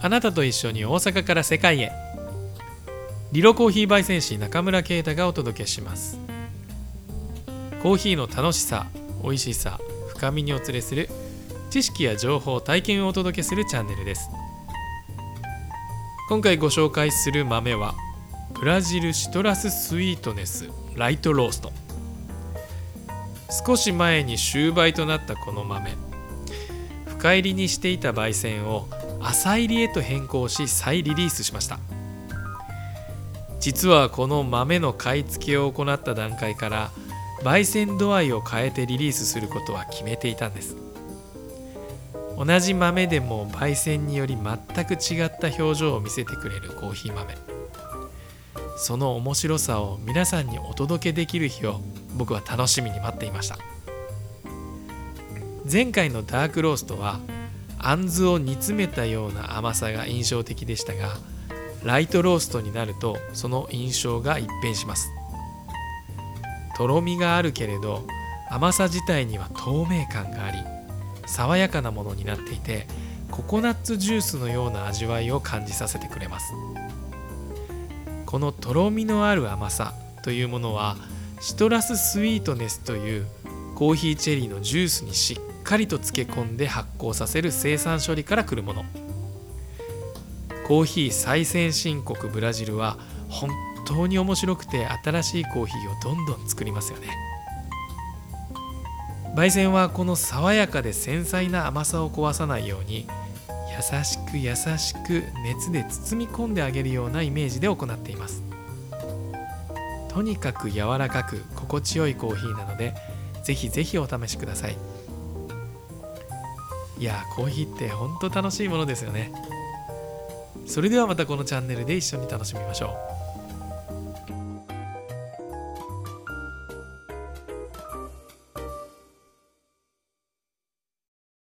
あなたと一緒に大阪から世界へ。リロコーヒー焙煎士中村啓太がお届けします。コーヒーの楽しさ美味しさ深みにお連れする知識や情報体験をお届けするチャンネルです。今回ご紹介する豆はブラジルシトラススイートネスライトロースト。少し前に終売となったこの豆深入りにしていた焙煎を浅入りへと変更し再リリースしました。実はこの豆の買い付けを行った段階から焙煎度合いを変えてリリースすることは決めていたんです。同じ豆でも焙煎により全く違った表情を見せてくれるコーヒー豆。その面白さを皆さんにお届けできる日を僕は楽しみに待っていました。前回のダークローストはあんずを煮詰めたような甘さが印象的でしたがライトローストになるとその印象が一変します。とろみがあるけれど甘さ自体には透明感があり爽やかなものになっていてココナッツジュースのような味わいを感じさせてくれます。このとろみのある甘さというものはシトラススイートネスというコーヒーチェリーのジュースにしっかりと漬け込んで発酵させる生産処理から来るもの。コーヒー最先進国ブラジルは本当に面白くて新しいコーヒーをどんどん作りますよね。焙煎はこの爽やかで繊細な甘さを壊さないように優しく優しく熱で包み込んであげるようなイメージで行っています。とにかく柔らかく心地よいコーヒーなのでぜひぜひお試しください。いやコーヒーってほんと楽しいものですよね。それではまたこのチャンネルで一緒に楽しみましょう。